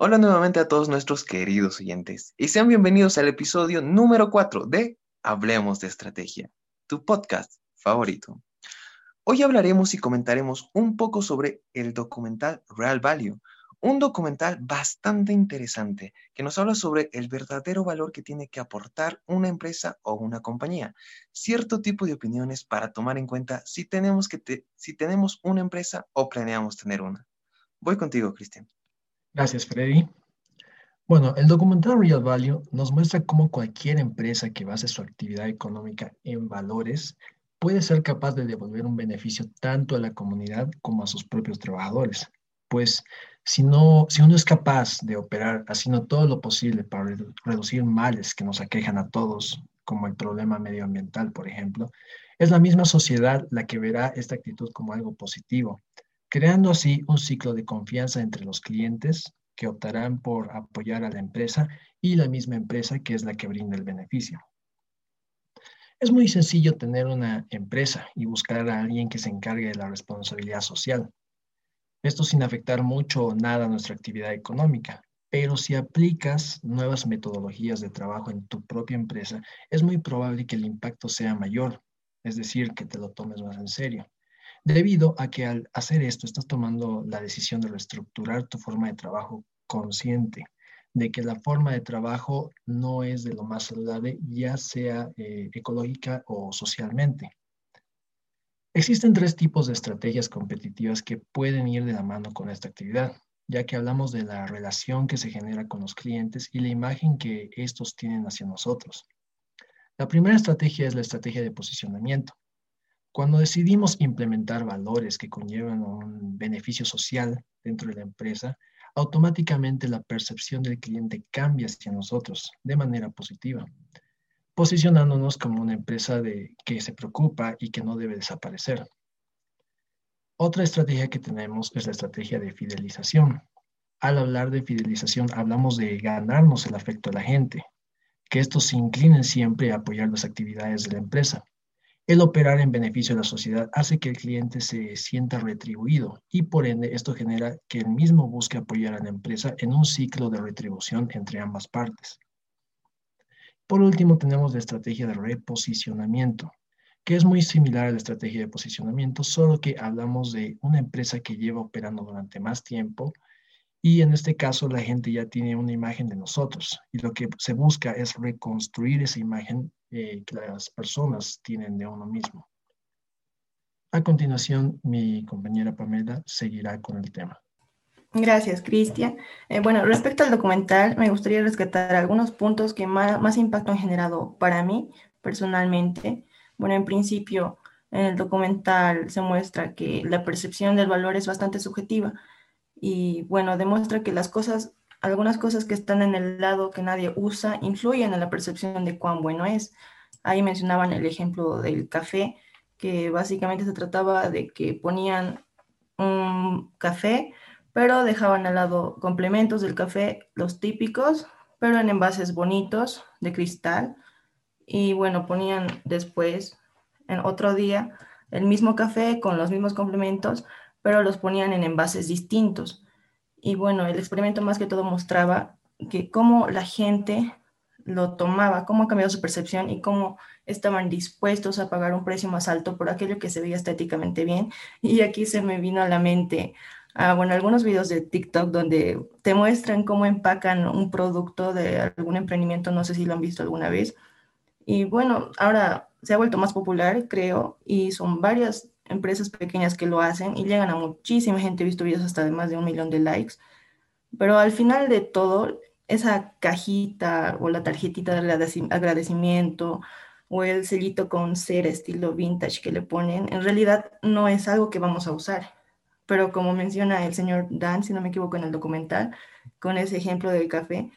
Hola nuevamente a todos nuestros queridos oyentes y sean bienvenidos al episodio número 4 de Hablemos de Estrategia, tu podcast favorito. Hoy hablaremos y comentaremos un poco sobre el documental Real Value, un documental bastante interesante que nos habla sobre el verdadero valor que tiene que aportar una empresa o una compañía, cierto tipo de opiniones para tomar en cuenta si tenemos, que si tenemos una empresa o planeamos tener una. Voy contigo, Cristian. Gracias, Freddy. Bueno, el documental Real Value nos muestra cómo cualquier empresa que base su actividad económica en valores puede ser capaz de devolver un beneficio tanto a la comunidad como a sus propios trabajadores. Pues si, no, si uno es capaz de operar haciendo todo lo posible para reducir males que nos aquejan a todos, como el problema medioambiental, por ejemplo, es la misma sociedad la que verá esta actitud como algo positivo creando así un ciclo de confianza entre los clientes que optarán por apoyar a la empresa y la misma empresa que es la que brinda el beneficio. Es muy sencillo tener una empresa y buscar a alguien que se encargue de la responsabilidad social. Esto sin afectar mucho o nada a nuestra actividad económica, pero si aplicas nuevas metodologías de trabajo en tu propia empresa, es muy probable que el impacto sea mayor, es decir, que te lo tomes más en serio debido a que al hacer esto estás tomando la decisión de reestructurar tu forma de trabajo consciente de que la forma de trabajo no es de lo más saludable, ya sea eh, ecológica o socialmente. Existen tres tipos de estrategias competitivas que pueden ir de la mano con esta actividad, ya que hablamos de la relación que se genera con los clientes y la imagen que estos tienen hacia nosotros. La primera estrategia es la estrategia de posicionamiento. Cuando decidimos implementar valores que conllevan un beneficio social dentro de la empresa, automáticamente la percepción del cliente cambia hacia nosotros de manera positiva, posicionándonos como una empresa que se preocupa y que no debe desaparecer. Otra estrategia que tenemos es la estrategia de fidelización. Al hablar de fidelización, hablamos de ganarnos el afecto de la gente, que estos se inclinen siempre a apoyar las actividades de la empresa el operar en beneficio de la sociedad hace que el cliente se sienta retribuido y por ende esto genera que el mismo busque apoyar a la empresa en un ciclo de retribución entre ambas partes. Por último, tenemos la estrategia de reposicionamiento, que es muy similar a la estrategia de posicionamiento, solo que hablamos de una empresa que lleva operando durante más tiempo y en este caso la gente ya tiene una imagen de nosotros y lo que se busca es reconstruir esa imagen eh, que las personas tienen de uno mismo. A continuación, mi compañera Pamela seguirá con el tema. Gracias, Cristian. Eh, bueno, respecto al documental, me gustaría rescatar algunos puntos que más, más impacto han generado para mí personalmente. Bueno, en principio, en el documental se muestra que la percepción del valor es bastante subjetiva y bueno, demuestra que las cosas, algunas cosas que están en el lado que nadie usa, influyen en la percepción de cuán bueno es. Ahí mencionaban el ejemplo del café, que básicamente se trataba de que ponían un café, pero dejaban al lado complementos del café, los típicos, pero en envases bonitos de cristal. Y bueno, ponían después, en otro día, el mismo café con los mismos complementos, pero los ponían en envases distintos. Y bueno, el experimento más que todo mostraba que cómo la gente lo tomaba, cómo ha cambiado su percepción y cómo estaban dispuestos a pagar un precio más alto por aquello que se veía estéticamente bien. Y aquí se me vino a la mente, ah, bueno, algunos videos de TikTok donde te muestran cómo empacan un producto de algún emprendimiento, no sé si lo han visto alguna vez. Y bueno, ahora se ha vuelto más popular, creo, y son varias empresas pequeñas que lo hacen y llegan a muchísima gente. He visto videos hasta de más de un millón de likes. Pero al final de todo, esa cajita o la tarjetita de agradecimiento o el sellito con cera estilo vintage que le ponen, en realidad no es algo que vamos a usar. pero como menciona el señor Dan, si no me equivoco en el documental, con ese ejemplo del café,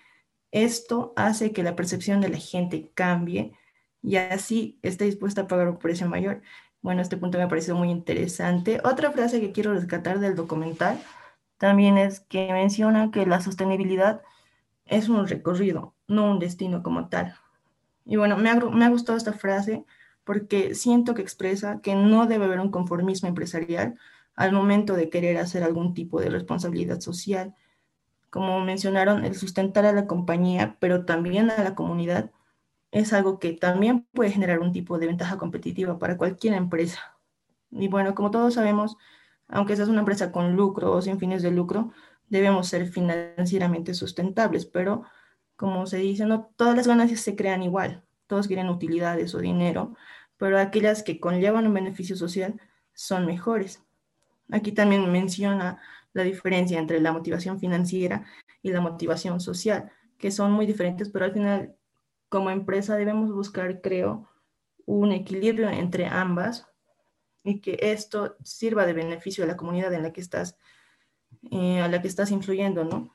esto hace que la percepción de la gente cambie y así esté dispuesta a pagar un precio mayor. Bueno, este punto me ha parecido muy interesante. Otra frase que quiero rescatar del documental también es que menciona que la sostenibilidad es un recorrido, no un destino como tal. Y bueno, me ha, me ha gustado esta frase porque siento que expresa que no debe haber un conformismo empresarial al momento de querer hacer algún tipo de responsabilidad social. Como mencionaron, el sustentar a la compañía, pero también a la comunidad, es algo que también puede generar un tipo de ventaja competitiva para cualquier empresa. Y bueno, como todos sabemos, aunque seas una empresa con lucro o sin fines de lucro, debemos ser financieramente sustentables, pero como se dice, no todas las ganancias se crean igual, todos quieren utilidades o dinero, pero aquellas que conllevan un beneficio social son mejores. Aquí también menciona la diferencia entre la motivación financiera y la motivación social, que son muy diferentes, pero al final como empresa debemos buscar, creo, un equilibrio entre ambas y que esto sirva de beneficio a la comunidad en la que estás, eh, a la que estás influyendo, ¿no?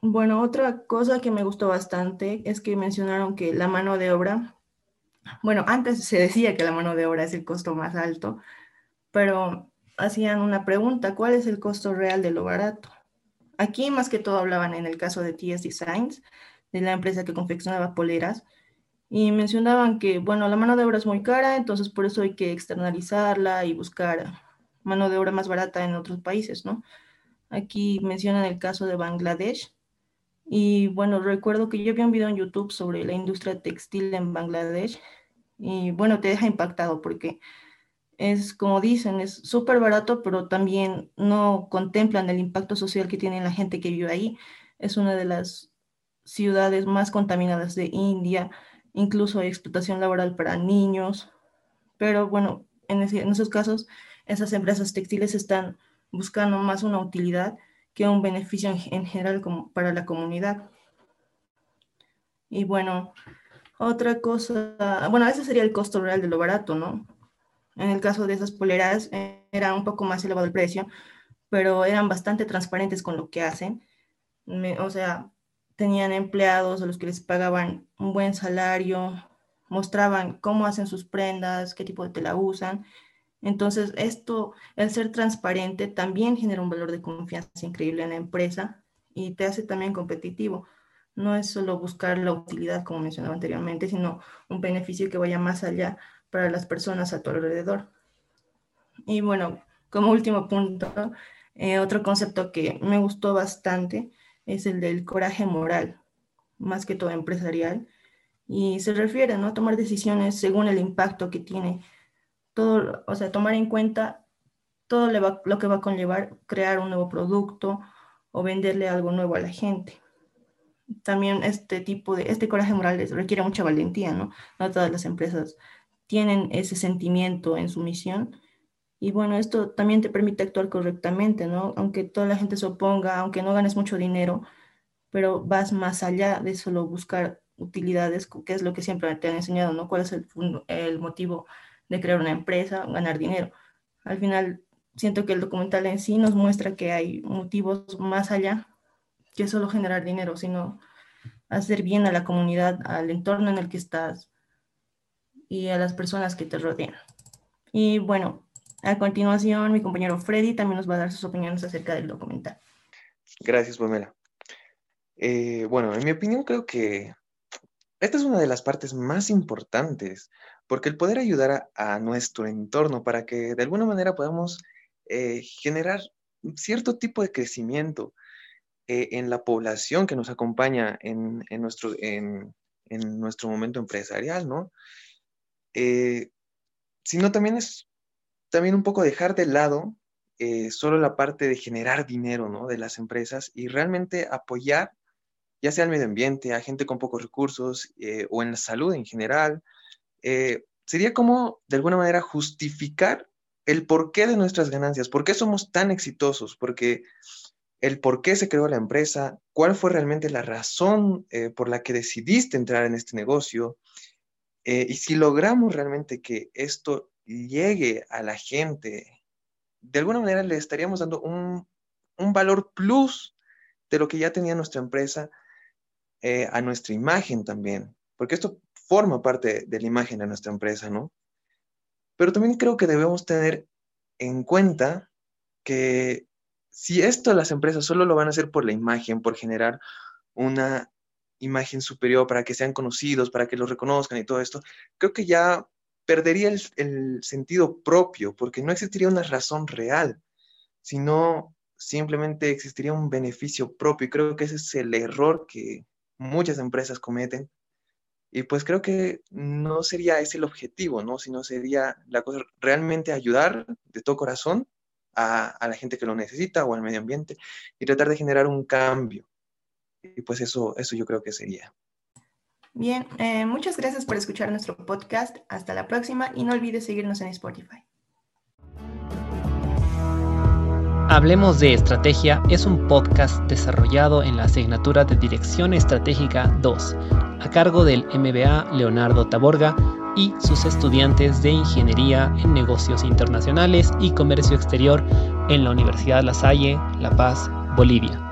Bueno, otra cosa que me gustó bastante es que mencionaron que la mano de obra, bueno, antes se decía que la mano de obra es el costo más alto, pero hacían una pregunta, ¿cuál es el costo real de lo barato? Aquí más que todo hablaban en el caso de TS Designs, de la empresa que confeccionaba poleras y mencionaban que, bueno, la mano de obra es muy cara, entonces por eso hay que externalizarla y buscar mano de obra más barata en otros países, ¿no? Aquí mencionan el caso de Bangladesh. Y bueno, recuerdo que yo vi un video en YouTube sobre la industria textil en Bangladesh y bueno, te deja impactado porque es como dicen, es súper barato, pero también no contemplan el impacto social que tiene la gente que vive ahí. Es una de las ciudades más contaminadas de India, incluso hay explotación laboral para niños, pero bueno, en, esos casos esas empresas textiles están buscando más una utilidad que un beneficio en, general para la comunidad. Y bueno, otra cosa, bueno, ese sería el costo real de lo barato, ¿no? En el caso de esas poleras eh, era un poco más elevado el precio, pero eran bastante transparentes con lo que hacen. o sea, tenían empleados a los que les pagaban un buen salario, mostraban cómo hacen sus prendas, qué tipo de tela usan. Entonces, esto, el ser transparente, también genera un valor de confianza increíble en la empresa y te hace también competitivo. No es solo buscar la utilidad, como mencionaba anteriormente, sino un beneficio que vaya más allá para las personas a tu alrededor. Y bueno, como último punto, eh, otro concepto que me gustó bastante es el del coraje moral, más que todo empresarial, y se refiere ¿no? a tomar decisiones según el impacto que tiene todo, o sea, tomar en cuenta todo lo que va a conllevar crear un nuevo producto o venderle algo nuevo a la gente. También este tipo de, este coraje moral requiere mucha valentía, ¿no? No todas las empresas tienen ese sentimiento en su misión y bueno, esto también te permite actuar correctamente, ¿no? Aunque toda la gente se oponga, aunque no ganes mucho dinero, pero vas más allá de solo buscar utilidades, que es lo que siempre te han enseñado, ¿no? ¿Cuál es el, el motivo de crear una empresa, ganar dinero? Al final, siento que el documental en sí nos muestra que hay motivos más allá que solo generar dinero, sino hacer bien a la comunidad, al entorno en el que estás y a las personas que te rodean. Y bueno, a continuación, mi compañero Freddy también nos va a dar sus opiniones acerca del documental. Gracias, Pamela. Eh, bueno, en mi opinión creo que esta es una de las partes más importantes, porque el poder ayudar a, nuestro entorno para que de alguna manera podamos eh, generar cierto tipo de crecimiento eh, en la población que nos acompaña en, nuestro, en, nuestro momento empresarial, ¿no? sino también es también un poco dejar de lado eh, solo la parte de generar dinero ¿no? de las empresas y realmente apoyar, ya sea al medio ambiente, a gente con pocos recursos eh, o en la salud en general. Eh, sería como, de alguna manera, justificar el porqué de nuestras ganancias, por qué somos tan exitosos, porque el por qué se creó la empresa, cuál fue realmente la razón por la que decidiste entrar en este negocio. y si logramos realmente que esto llegue a la gente de alguna manera le estaríamos dando un, valor plus de lo que ya tenía nuestra empresa eh, a nuestra imagen también, porque esto forma parte de la imagen de nuestra empresa, ¿no? Pero también creo que debemos tener en cuenta que si esto las empresas solo lo van a hacer por la imagen, por generar una imagen superior para que sean conocidos, para que los reconozcan y todo esto, creo que ya perdería el, sentido propio, porque no existiría una razón real, sino simplemente existiría un beneficio propio. Y creo que ese es el error que muchas empresas cometen. Y pues creo que no sería ese el objetivo, ¿no? Sino sería la cosa realmente ayudar de todo corazón a, a la gente que lo necesita o al medio ambiente y tratar de generar un cambio. Y pues eso, eso yo creo que sería. Bien, eh, muchas gracias por escuchar nuestro podcast. Hasta la próxima y no olvides seguirnos en Spotify. Hablemos de Estrategia es un podcast desarrollado en la asignatura de Dirección Estratégica 2, a cargo del MBA Leonardo Taborga y sus estudiantes de Ingeniería en Negocios Internacionales y Comercio Exterior en la Universidad La Salle, La Paz, Bolivia.